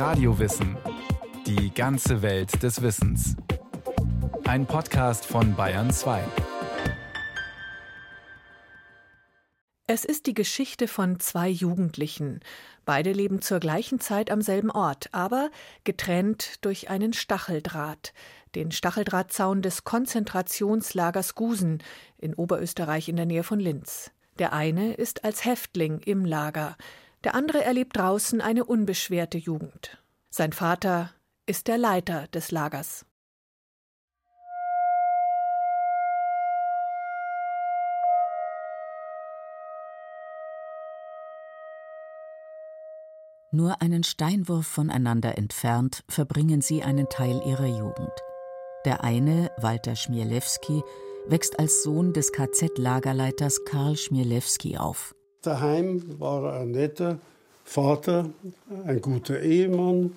Radiowissen. Die ganze Welt des Wissens. Ein Podcast von Bayern 2. Es ist die Geschichte von zwei Jugendlichen. Beide leben zur gleichen Zeit am selben Ort, aber getrennt durch einen Stacheldraht, den Stacheldrahtzaun des Konzentrationslagers Gusen in Oberösterreich in der Nähe von Linz. Der eine ist als Häftling im Lager, der andere erlebt draußen eine unbeschwerte Jugend. Sein Vater ist der Leiter des Lagers. Nur einen Steinwurf voneinander entfernt verbringen sie einen Teil ihrer Jugend. Der eine, Walter Schmielewski, wächst als Sohn des KZ-Lagerleiters Karl Schmielewski auf. Daheim war er ein netter Vater, ein guter Ehemann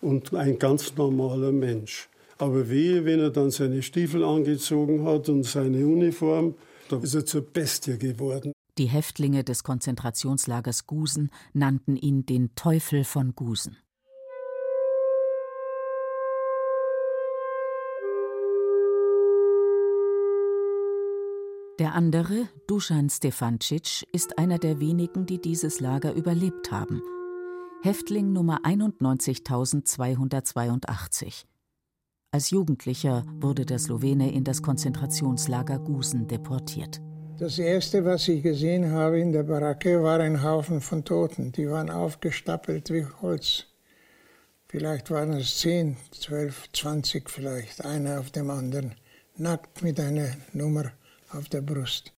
und ein ganz normaler Mensch. Aber wehe, wenn er dann seine Stiefel angezogen hat und seine Uniform, da ist er zur Bestie geworden. Die Häftlinge des Konzentrationslagers Gusen nannten ihn den Teufel von Gusen. Der andere, Dusan Stefancic, ist einer der wenigen, die dieses Lager überlebt haben. Häftling Nummer 91282. Als Jugendlicher wurde der Slowene in das Konzentrationslager Gusen deportiert. Das Erste, was ich gesehen habe in der Baracke, war ein Haufen von Toten. Die waren aufgestapelt wie Holz. Vielleicht waren es zehn, zwölf, zwanzig vielleicht, einer auf dem anderen, nackt mit einer Nummer auf der Brust.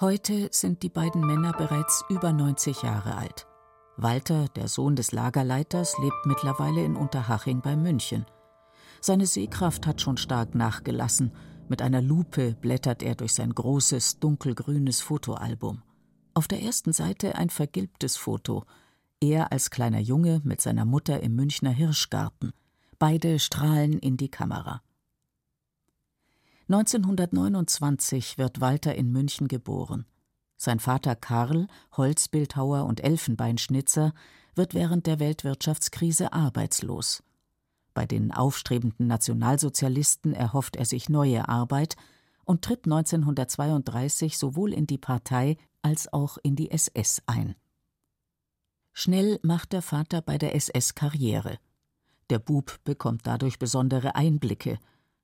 Heute sind die beiden Männer bereits über 90 Jahre alt. Walter, der Sohn des Lagerleiters, lebt mittlerweile in Unterhaching bei München. Seine Sehkraft hat schon stark nachgelassen. Mit einer Lupe blättert er durch sein großes, dunkelgrünes Fotoalbum. Auf der ersten Seite ein vergilbtes Foto. Er als kleiner Junge mit seiner Mutter im Münchner Hirschgarten. Beide strahlen in die Kamera. 1929 wird Walter in München geboren. Sein Vater Karl, Holzbildhauer und Elfenbeinschnitzer, wird während der Weltwirtschaftskrise arbeitslos. Bei den aufstrebenden Nationalsozialisten erhofft er sich neue Arbeit und tritt 1932 sowohl in die Partei als auch in die SS ein. Schnell macht der Vater bei der SS Karriere. Der Bub bekommt dadurch besondere Einblicke,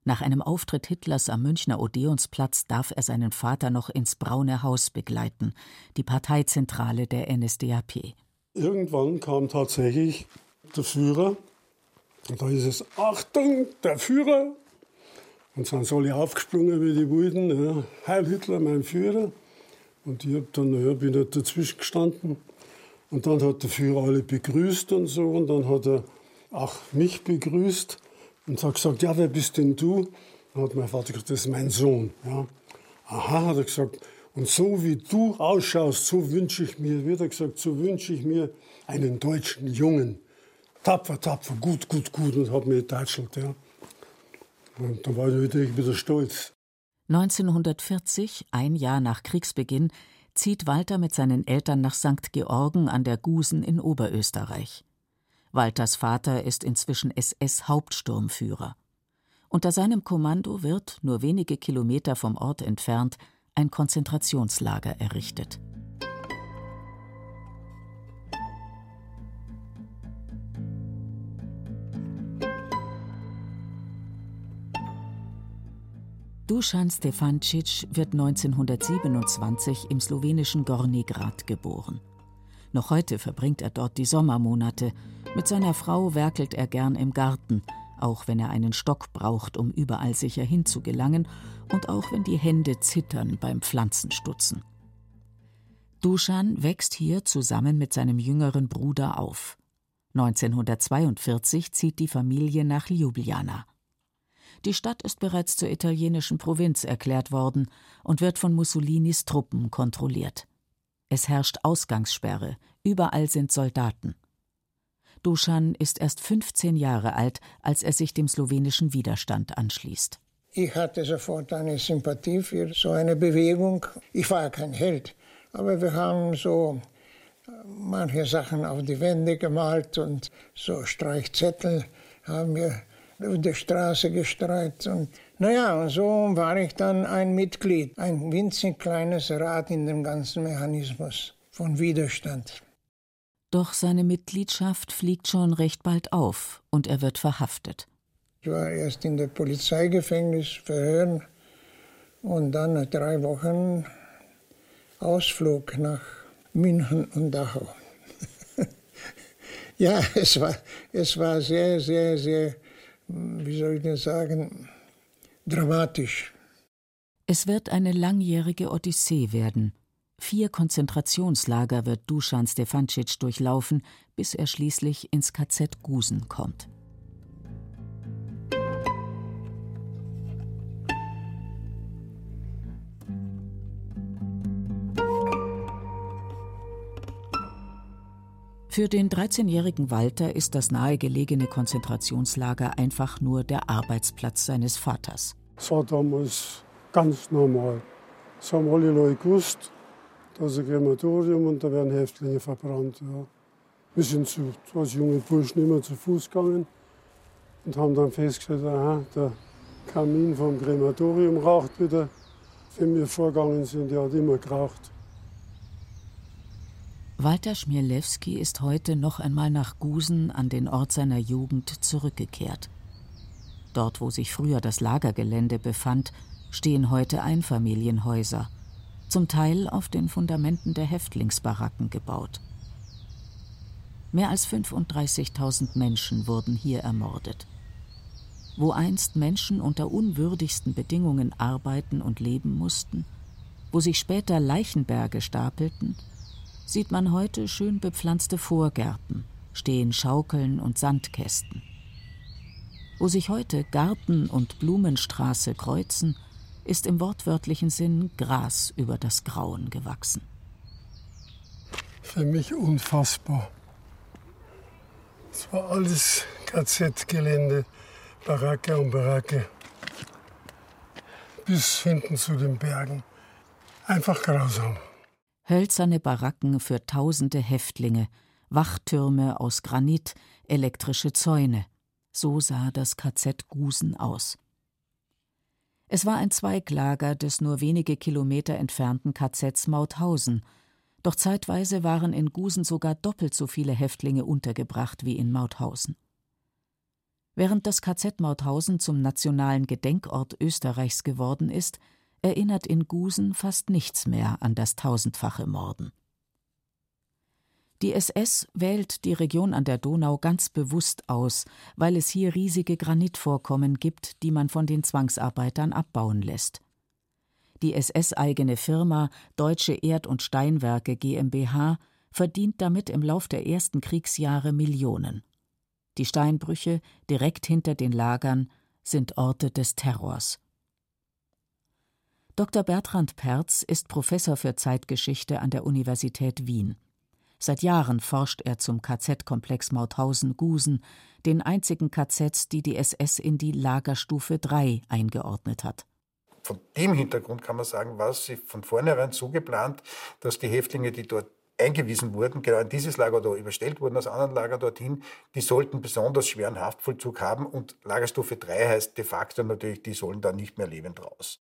nach einem Auftritt Hitlers am Münchner Odeonsplatz darf er seinen Vater noch ins Braune Haus begleiten, die Parteizentrale der NSDAP. Irgendwann kam tatsächlich der Führer. Und da ist es, Achtung, der Führer. Und sind alle aufgesprungen wie die Wilden. Ja. Heil Hitler, mein Führer. Und ich hab dann, ja, bin halt dazwischen gestanden. Und dann hat der Führer alle begrüßt und so. Und dann hat er auch mich begrüßt. Und hat gesagt, ja, wer bist denn du? Dann hat mein Vater gesagt, das ist mein Sohn. Ja. Aha, hat er gesagt, und so wie du ausschaust, so wünsche ich mir, wird er gesagt, so wünsche ich mir einen deutschen Jungen. Tapfer, tapfer, gut, gut, gut. Und hat mir getatschelt, ja. Und dann war ich wieder stolz. 1940, ein Jahr nach Kriegsbeginn, zieht Walter mit seinen Eltern nach St. Georgen an der Gusen in Oberösterreich. Walters Vater ist inzwischen SS-Hauptsturmführer. Unter seinem Kommando wird, nur wenige Kilometer vom Ort entfernt, ein Konzentrationslager errichtet. Dusan Stefancic wird 1927 im slowenischen Gorni Grad geboren. Noch heute verbringt er dort die Sommermonate. Mit seiner Frau werkelt er gern im Garten, auch wenn er einen Stock braucht, um überall sicher hinzugelangen und auch wenn die Hände zittern beim Pflanzenstutzen. Duschan wächst hier zusammen mit seinem jüngeren Bruder auf. 1942 zieht die Familie nach Ljubljana. Die Stadt ist bereits zur italienischen Provinz erklärt worden und wird von Mussolinis Truppen kontrolliert. Es herrscht Ausgangssperre, überall sind Soldaten. Duschan ist erst 15 Jahre alt, als er sich dem slowenischen Widerstand anschließt. Ich hatte sofort eine Sympathie für so eine Bewegung. Ich war kein Held, aber wir haben so äh, manche Sachen auf die Wände gemalt und so Streichzettel haben wir auf der Straße gestreut. Und naja, und so war ich dann ein Mitglied, ein winzig kleines Rad in dem ganzen Mechanismus von Widerstand. Doch seine Mitgliedschaft fliegt schon recht bald auf und er wird verhaftet. Ich war erst in der Polizeigefängnis verhören und dann nach drei Wochen Ausflug nach München und Dachau. ja, es war, es war sehr, sehr, sehr, wie soll ich denn sagen, dramatisch. Es wird eine langjährige Odyssee werden. Vier Konzentrationslager wird Dusan Stefancic durchlaufen, bis er schließlich ins KZ Gusen kommt. Für den 13-jährigen Walter ist das nahegelegene Konzentrationslager einfach nur der Arbeitsplatz seines Vaters. Das war damals ganz normal. Das haben alle Leute gewusst. Da ist ein Krematorium und da werden Häftlinge verbrannt. Ja. Wir sind zu, als junge Burschen immer zu Fuß gegangen und haben dann festgestellt, aha, der Kamin vom Krematorium raucht wieder. Wenn wir vorgegangen sind, der hat immer geraucht. Walter Schmielewski ist heute noch einmal nach Gusen an den Ort seiner Jugend zurückgekehrt. Dort, wo sich früher das Lagergelände befand, stehen heute Einfamilienhäuser, zum Teil auf den Fundamenten der Häftlingsbaracken gebaut. Mehr als 35.000 Menschen wurden hier ermordet. Wo einst Menschen unter unwürdigsten Bedingungen arbeiten und leben mussten, wo sich später Leichenberge stapelten, sieht man heute schön bepflanzte Vorgärten, stehen Schaukeln und Sandkästen. Wo sich heute Garten und Blumenstraße kreuzen, ist im wortwörtlichen Sinn Gras über das Grauen gewachsen. Für mich unfassbar. Es war alles KZ-Gelände, Baracke um Baracke. Bis hinten zu den Bergen. Einfach grausam hölzerne Baracken für tausende Häftlinge, Wachtürme aus Granit, elektrische Zäune. So sah das KZ Gusen aus. Es war ein Zweiglager des nur wenige Kilometer entfernten KZs Mauthausen, doch zeitweise waren in Gusen sogar doppelt so viele Häftlinge untergebracht wie in Mauthausen. Während das KZ Mauthausen zum nationalen Gedenkort Österreichs geworden ist, erinnert in Gusen fast nichts mehr an das tausendfache Morden. Die SS wählt die Region an der Donau ganz bewusst aus, weil es hier riesige Granitvorkommen gibt, die man von den Zwangsarbeitern abbauen lässt. Die SS-eigene Firma Deutsche Erd- und Steinwerke GmbH verdient damit im Lauf der ersten Kriegsjahre Millionen. Die Steinbrüche direkt hinter den Lagern sind Orte des Terrors. Dr. Bertrand Perz ist Professor für Zeitgeschichte an der Universität Wien. Seit Jahren forscht er zum KZ-Komplex Mauthausen-Gusen, den einzigen KZs, die die SS in die Lagerstufe 3 eingeordnet hat. Von dem Hintergrund kann man sagen, war es von vornherein so geplant, dass die Häftlinge, die dort eingewiesen wurden, genau in dieses Lager da überstellt wurden aus anderen Lagern dorthin, die sollten besonders schweren Haftvollzug haben und Lagerstufe 3 heißt de facto natürlich, die sollen da nicht mehr lebend raus.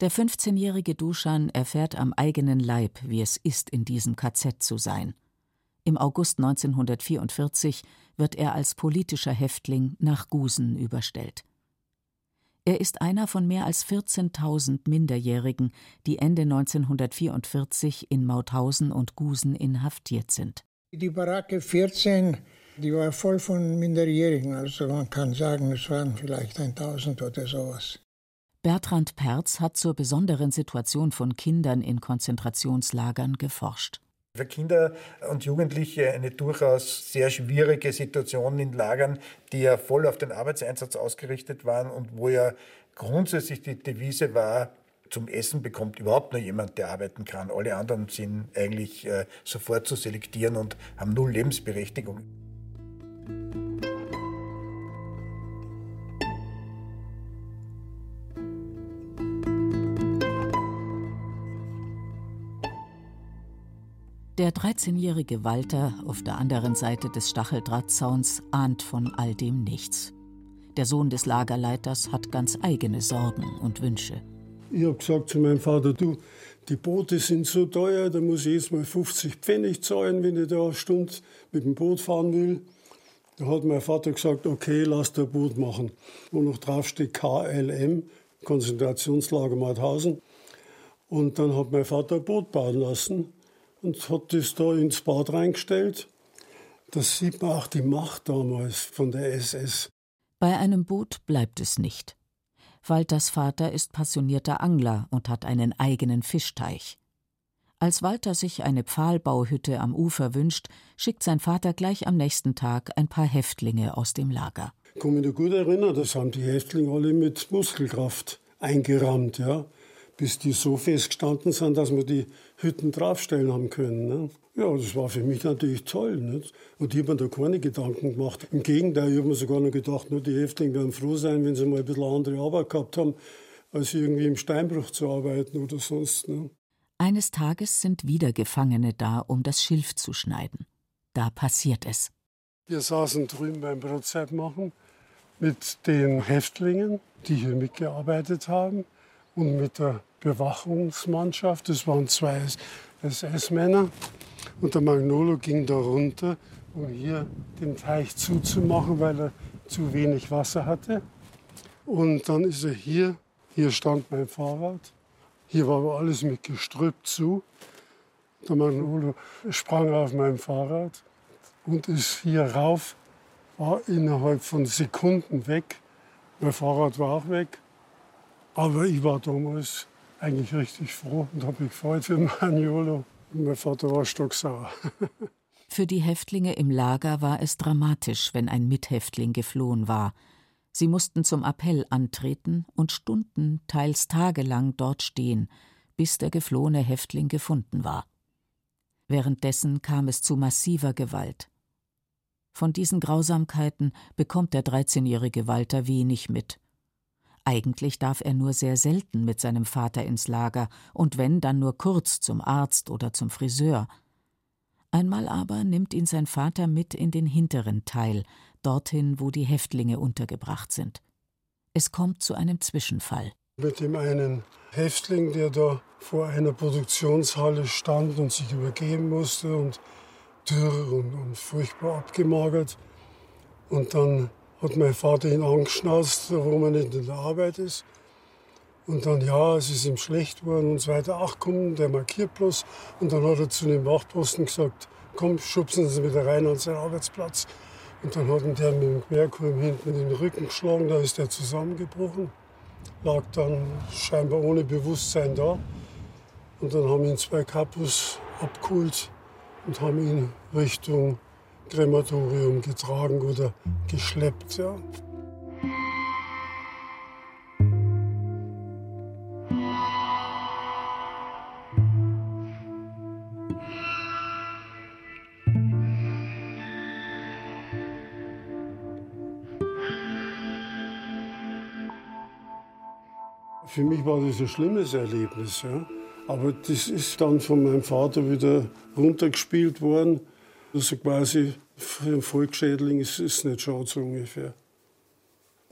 Der 15-jährige Duschan erfährt am eigenen Leib, wie es ist, in diesem KZ zu sein. Im August 1944 wird er als politischer Häftling nach Gusen überstellt. Er ist einer von mehr als 14.000 Minderjährigen, die Ende 1944 in Mauthausen und Gusen inhaftiert sind. Die Baracke 14, die war voll von Minderjährigen, also man kann sagen, es waren vielleicht 1000 oder sowas. Bertrand Perz hat zur besonderen Situation von Kindern in Konzentrationslagern geforscht. Für Kinder und Jugendliche eine durchaus sehr schwierige Situation in Lagern, die ja voll auf den Arbeitseinsatz ausgerichtet waren und wo ja grundsätzlich die Devise war, zum Essen bekommt überhaupt nur jemand, der arbeiten kann. Alle anderen sind eigentlich äh, sofort zu selektieren und haben null Lebensberechtigung. Der 13-jährige Walter auf der anderen Seite des Stacheldrahtzauns ahnt von all dem nichts. Der Sohn des Lagerleiters hat ganz eigene Sorgen und Wünsche. Ich habe gesagt zu meinem Vater, du, die Boote sind so teuer, da muss ich jetzt mal 50 Pfennig zahlen, wenn ich da eine Stunde mit dem Boot fahren will. Da hat mein Vater gesagt, okay, lass ein Boot machen. Wo noch draufsteht KLM, Konzentrationslager Mauthausen. Und dann hat mein Vater ein Boot bauen lassen und hat das da ins Bad reingestellt. Das sieht man auch die Macht damals von der SS. Bei einem Boot bleibt es nicht. Walters Vater ist passionierter Angler und hat einen eigenen Fischteich. Als Walter sich eine Pfahlbauhütte am Ufer wünscht, schickt sein Vater gleich am nächsten Tag ein paar Häftlinge aus dem Lager. Ich kann mich noch gut erinnern, das haben die Häftlinge alle mit Muskelkraft eingerammt, ja, bis die so festgestanden sind, dass wir die Hütten draufstellen haben können. Ne? Ja, das war für mich natürlich toll. Nicht? Und ich habe mir da keine Gedanken gemacht. Im Gegenteil, ich habe mir sogar noch gedacht, nur die Häftlinge werden froh sein, wenn sie mal ein bisschen andere Arbeit gehabt haben, als irgendwie im Steinbruch zu arbeiten oder sonst. Ne? Eines Tages sind wieder Gefangene da, um das Schilf zu schneiden. Da passiert es. Wir saßen drüben beim Brotzeit machen mit den Häftlingen, die hier mitgearbeitet haben und mit der Bewachungsmannschaft. Das waren zwei SS-Männer. Und der Magnolo ging da runter, um hier den Teich zuzumachen, weil er zu wenig Wasser hatte. Und dann ist er hier, hier stand mein Fahrrad, hier war alles mit Gestrüpp zu. Der Magnolo sprang auf mein Fahrrad und ist hier rauf, war innerhalb von Sekunden weg. Mein Fahrrad war auch weg. Aber ich war damals eigentlich richtig froh und habe mich gefreut für Magnolo. Mein Vater war stocksauer. Für die Häftlinge im Lager war es dramatisch, wenn ein Mithäftling geflohen war. Sie mussten zum Appell antreten und Stunden, teils tagelang dort stehen, bis der geflohene Häftling gefunden war. Währenddessen kam es zu massiver Gewalt. Von diesen Grausamkeiten bekommt der 13-jährige Walter wenig mit. Eigentlich darf er nur sehr selten mit seinem Vater ins Lager und wenn, dann nur kurz zum Arzt oder zum Friseur. Einmal aber nimmt ihn sein Vater mit in den hinteren Teil, dorthin, wo die Häftlinge untergebracht sind. Es kommt zu einem Zwischenfall. Mit dem einen Häftling, der da vor einer Produktionshalle stand und sich übergeben musste und dürr und, und furchtbar abgemagert. Und dann hat mein Vater ihn angeschnauzt, warum er nicht in der Arbeit ist. Und dann, ja, es ist ihm schlecht geworden und so weiter. Ach komm, der markiert bloß. Und dann hat er zu dem Wachtposten gesagt, komm, schubsen Sie wieder rein an seinen Arbeitsplatz. Und dann hat ihn der mit dem Querkulm hinten in den Rücken geschlagen, da ist er zusammengebrochen. Lag dann scheinbar ohne Bewusstsein da. Und dann haben ihn zwei Kapus abgeholt und haben ihn Richtung Krematorium getragen oder geschleppt. Ja. Für mich war das ein schlimmes Erlebnis. Ja. Aber das ist dann von meinem Vater wieder runtergespielt worden. Also quasi einen Volksschädling ist es nicht schon so ungefähr.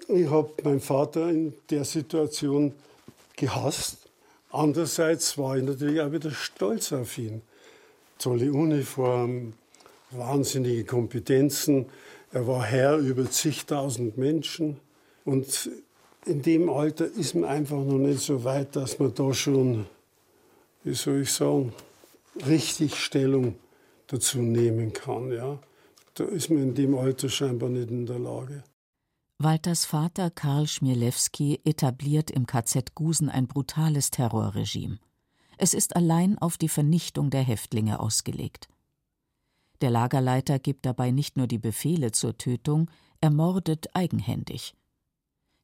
Ich habe meinen Vater in der Situation gehasst. Andererseits war ich natürlich auch wieder stolz auf ihn. Tolle Uniform, wahnsinnige Kompetenzen. Er war Herr über zigtausend Menschen. Und in dem Alter ist man einfach noch nicht so weit, dass man da schon, wie soll ich sagen, richtig Stellung dazu nehmen kann. Ja. Da ist man in dem Alter scheinbar nicht in der Lage. Walters Vater Karl Schmielewski etabliert im KZ Gusen ein brutales Terrorregime. Es ist allein auf die Vernichtung der Häftlinge ausgelegt. Der Lagerleiter gibt dabei nicht nur die Befehle zur Tötung, er mordet eigenhändig.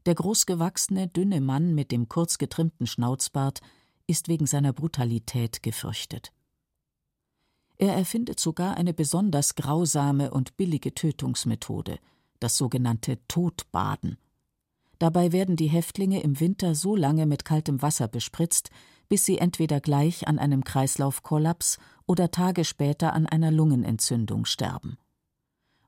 Der großgewachsene, dünne Mann mit dem kurz getrimmten Schnauzbart ist wegen seiner Brutalität gefürchtet. Er erfindet sogar eine besonders grausame und billige Tötungsmethode, das sogenannte Todbaden. Dabei werden die Häftlinge im Winter so lange mit kaltem Wasser bespritzt, bis sie entweder gleich an einem Kreislaufkollaps oder Tage später an einer Lungenentzündung sterben.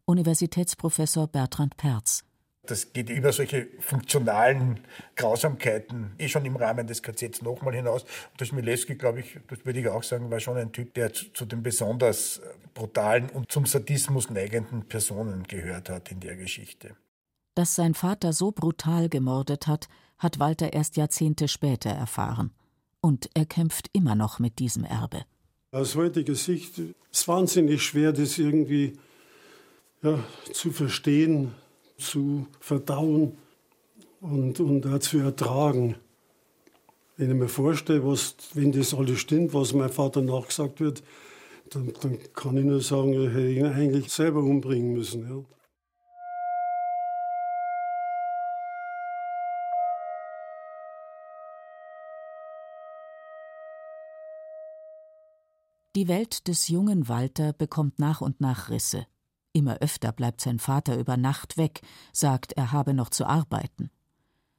Universitätsprofessor Bertrand Perz das geht über solche funktionalen Grausamkeiten eh schon im Rahmen des KZs nochmal hinaus. Und das Milewski, glaube ich, das würde ich auch sagen, war schon ein Typ, der zu, zu, den besonders brutalen und zum Sadismus neigenden Personen gehört hat in der Geschichte. Dass sein Vater so brutal gemordet hat, hat Walter erst Jahrzehnte später erfahren. Und er kämpft immer noch mit diesem Erbe. Aus heutiger Sicht ist es wahnsinnig schwer, das irgendwie ja, zu verstehen, zu verdauen und, und auch zu ertragen. Wenn ich mir vorstelle, was, wenn das alles stimmt, was mein Vater nachgesagt wird, dann, dann kann ich nur sagen, ich hätte ihn eigentlich selber umbringen müssen. Ja. Die Welt des jungen Walter bekommt nach und nach Risse. Immer öfter bleibt sein Vater über Nacht weg, sagt, er habe noch zu arbeiten.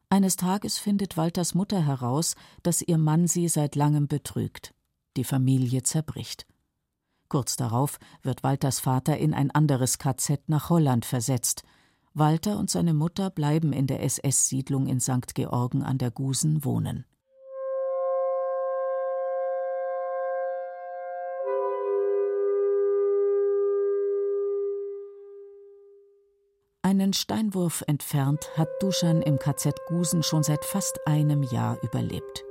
Eines Tages findet Walters Mutter heraus, dass ihr Mann sie seit langem betrügt. Die Familie zerbricht. Kurz darauf wird Walters Vater in ein anderes KZ nach Holland versetzt. Walter und seine Mutter bleiben in der SS-Siedlung in St. Georgen an der Gusen wohnen. Einen Steinwurf entfernt hat Duschan im KZ Gusen schon seit fast einem Jahr überlebt.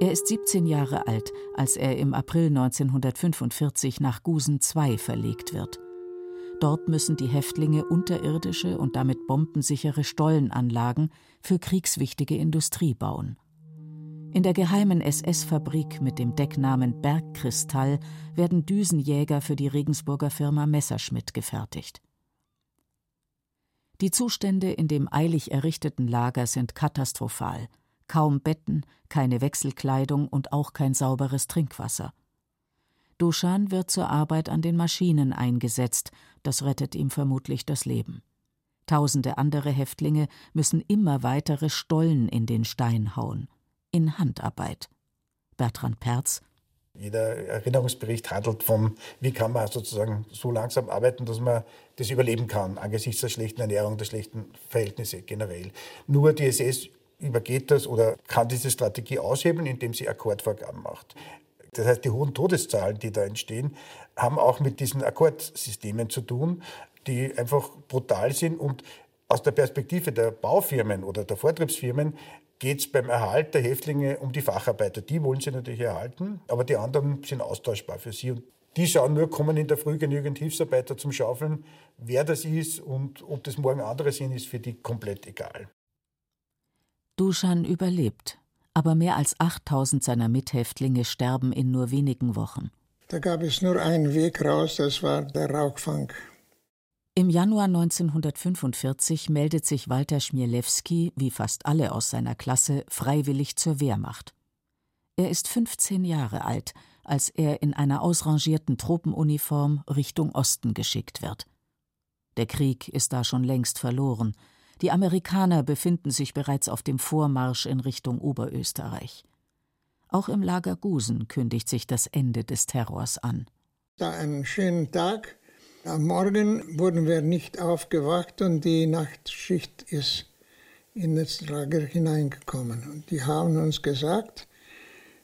Er ist 17 Jahre alt, als er im April 1945 nach Gusen II verlegt wird. Dort müssen die Häftlinge unterirdische und damit bombensichere Stollenanlagen für kriegswichtige Industrie bauen. In der geheimen SS-Fabrik mit dem Decknamen Bergkristall werden Düsenjäger für die Regensburger Firma Messerschmitt gefertigt. Die Zustände in dem eilig errichteten Lager sind katastrophal. Kaum Betten, keine Wechselkleidung und auch kein sauberes Trinkwasser. Duschan wird zur Arbeit an den Maschinen eingesetzt, das rettet ihm vermutlich das Leben. Tausende andere Häftlinge müssen immer weitere Stollen in den Stein hauen. In Handarbeit. Bertrand Perz jeder Erinnerungsbericht handelt von, wie kann man sozusagen so langsam arbeiten, dass man das überleben kann, angesichts der schlechten Ernährung, der schlechten Verhältnisse generell. Nur die SS übergeht das oder kann diese Strategie aushebeln, indem sie Akkordvorgaben macht. Das heißt, die hohen Todeszahlen, die da entstehen, haben auch mit diesen Akkordsystemen zu tun, die einfach brutal sind und aus der Perspektive der Baufirmen oder der Vortriebsfirmen geht es beim Erhalt der Häftlinge um die Facharbeiter. Die wollen sie natürlich erhalten, aber die anderen sind austauschbar für sie. Und die schauen nur, kommen in der Früh genügend Hilfsarbeiter zum Schaufeln. Wer das ist und ob das morgen andere sind, ist für die komplett egal. Duschan überlebt, aber mehr als 8000 seiner Mithäftlinge sterben in nur wenigen Wochen. Da gab es nur einen Weg raus, das war der Rauchfang. Im Januar 1945 meldet sich Walter Schmielewski, wie fast alle aus seiner Klasse, freiwillig zur Wehrmacht. Er ist 15 Jahre alt, als er in einer ausrangierten Tropenuniform Richtung Osten geschickt wird. Der Krieg ist da schon längst verloren. Die Amerikaner befinden sich bereits auf dem Vormarsch in Richtung Oberösterreich. Auch im Lager Gusen kündigt sich das Ende des Terrors an. Da einen schönen Tag am Morgen wurden wir nicht aufgewacht und die Nachtschicht ist in das Lager hineingekommen. Und die haben uns gesagt,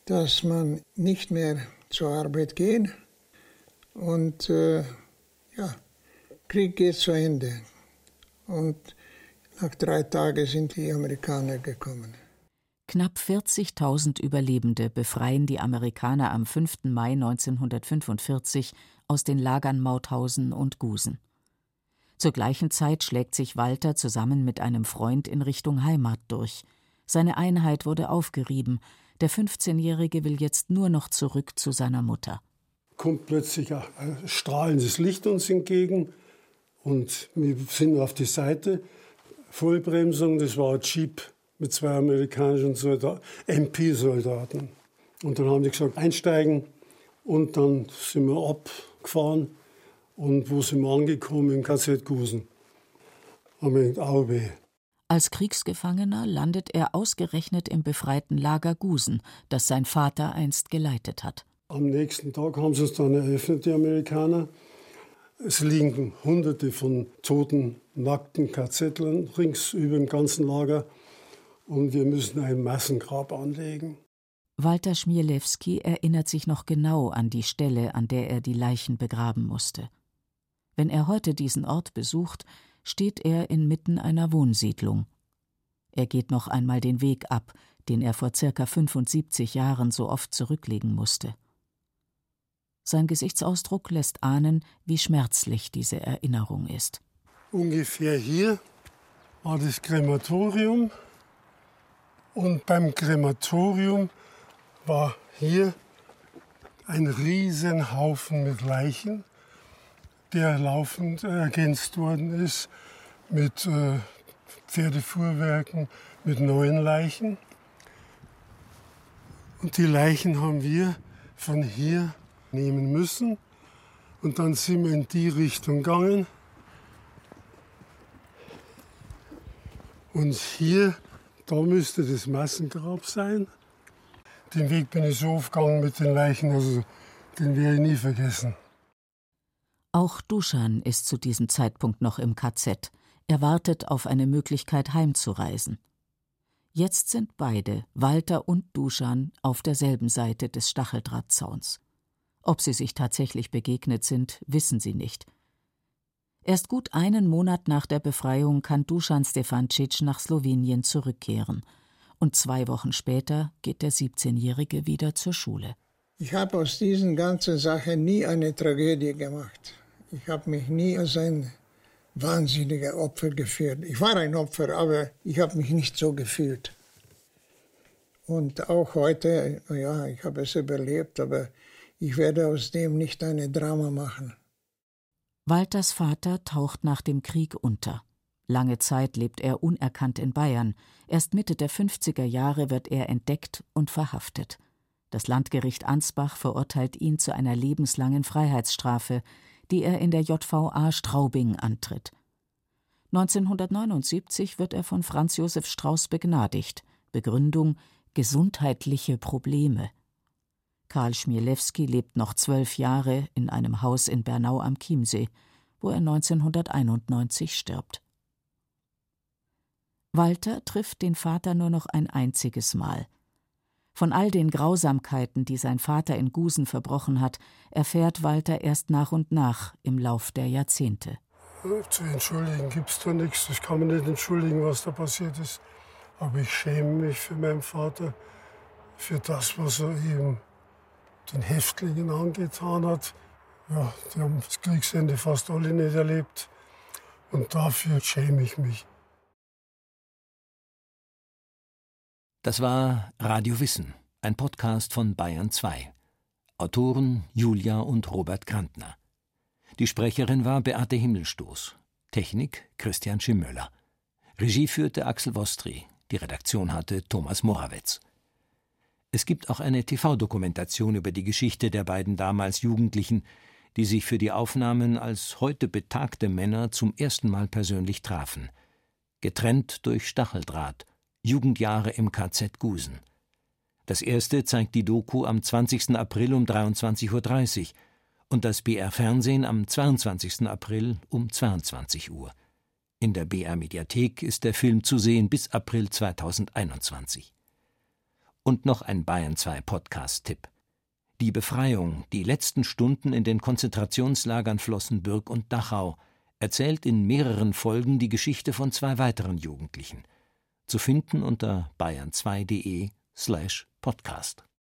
dass man nicht mehr zur Arbeit gehen und äh, ja, Krieg geht zu Ende. Und nach drei Tagen sind die Amerikaner gekommen. Knapp 40.000 Überlebende befreien die Amerikaner am 5. Mai 1945 aus den Lagern Mauthausen und Gusen. Zur gleichen Zeit schlägt sich Walter zusammen mit einem Freund in Richtung Heimat durch. Seine Einheit wurde aufgerieben. Der 15-Jährige will jetzt nur noch zurück zu seiner Mutter. Kommt plötzlich ein strahlendes Licht uns entgegen und wir sind auf die Seite. Vollbremsung, das war ein Jeep mit zwei amerikanischen MP-Soldaten. Und dann haben die gesagt, einsteigen. Und dann sind wir ab gefahren und wo sind wir angekommen? Im KZ Gusen. Haben wir gedacht, au weh. Als Kriegsgefangener landet er ausgerechnet im befreiten Lager Gusen, das sein Vater einst geleitet hat. Am nächsten Tag haben sie es dann eröffnet, die Amerikaner. Es liegen hunderte von toten, nackten KZlern rings über dem ganzen Lager und wir müssen ein Massengrab anlegen. Walter Schmielewski erinnert sich noch genau an die Stelle, an der er die Leichen begraben musste. Wenn er heute diesen Ort besucht, steht er inmitten einer Wohnsiedlung. Er geht noch einmal den Weg ab, den er vor circa 75 Jahren so oft zurücklegen musste. Sein Gesichtsausdruck lässt ahnen, wie schmerzlich diese Erinnerung ist. Ungefähr hier war das Krematorium und beim Krematorium war hier ein Riesenhaufen mit Leichen, der laufend ergänzt worden ist mit äh, Pferdefuhrwerken, mit neuen Leichen. Und die Leichen haben wir von hier nehmen müssen. Und dann sind wir in die Richtung gegangen. Und hier, da müsste das Massengrab sein. Den Weg bin ich so aufgegangen mit den Leichen, also den werde ich nie vergessen. Auch Duschan ist zu diesem Zeitpunkt noch im KZ. Er wartet auf eine Möglichkeit heimzureisen. Jetzt sind beide, Walter und Duschan, auf derselben Seite des Stacheldrahtzauns. Ob sie sich tatsächlich begegnet sind, wissen sie nicht. Erst gut einen Monat nach der Befreiung kann Duschan Stefancic nach Slowenien zurückkehren – und zwei Wochen später geht der 17-Jährige wieder zur Schule. Ich habe aus diesen ganzen Sachen nie eine Tragödie gemacht. Ich habe mich nie als ein wahnsinniger Opfer gefühlt. Ich war ein Opfer, aber ich habe mich nicht so gefühlt. Und auch heute, ja, ich habe es überlebt, aber ich werde aus dem nicht eine Drama machen. Walters Vater taucht nach dem Krieg unter. Lange Zeit lebt er unerkannt in Bayern. Erst Mitte der 50er Jahre wird er entdeckt und verhaftet. Das Landgericht Ansbach verurteilt ihn zu einer lebenslangen Freiheitsstrafe, die er in der JVA Straubing antritt. 1979 wird er von Franz Josef Strauß begnadigt. Begründung gesundheitliche Probleme. Karl Schmielewski lebt noch zwölf Jahre in einem Haus in Bernau am Chiemsee, wo er 1991 stirbt. Walter trifft den Vater nur noch ein einziges Mal. Von all den Grausamkeiten, die sein Vater in Gusen verbrochen hat, erfährt Walter erst nach und nach im Lauf der Jahrzehnte. Zu entschuldigen gibt es da nichts. Ich kann mir nicht entschuldigen, was da passiert ist. Aber ich schäme mich für meinen Vater, für das, was er ihm den Häftlingen angetan hat. Ja, die haben das Kriegsende fast alle nicht erlebt. Und dafür schäme ich mich. Das war Radio Wissen, ein Podcast von Bayern 2. Autoren Julia und Robert Krantner. Die Sprecherin war Beate Himmelstoß. Technik Christian Schimmöller. Regie führte Axel Wostri. Die Redaktion hatte Thomas Morawetz. Es gibt auch eine TV-Dokumentation über die Geschichte der beiden damals Jugendlichen, die sich für die Aufnahmen als heute betagte Männer zum ersten Mal persönlich trafen. Getrennt durch Stacheldraht – Jugendjahre im KZ Gusen. Das erste zeigt die Doku am 20. April um 23.30 Uhr und das BR Fernsehen am 22. April um 22 Uhr. In der BR Mediathek ist der Film zu sehen bis April 2021. Und noch ein Bayern 2 Podcast-Tipp. Die Befreiung, die letzten Stunden in den Konzentrationslagern Flossenbürg und Dachau, erzählt in mehreren Folgen die Geschichte von zwei weiteren Jugendlichen – zu finden unter bayern2.de slash podcast.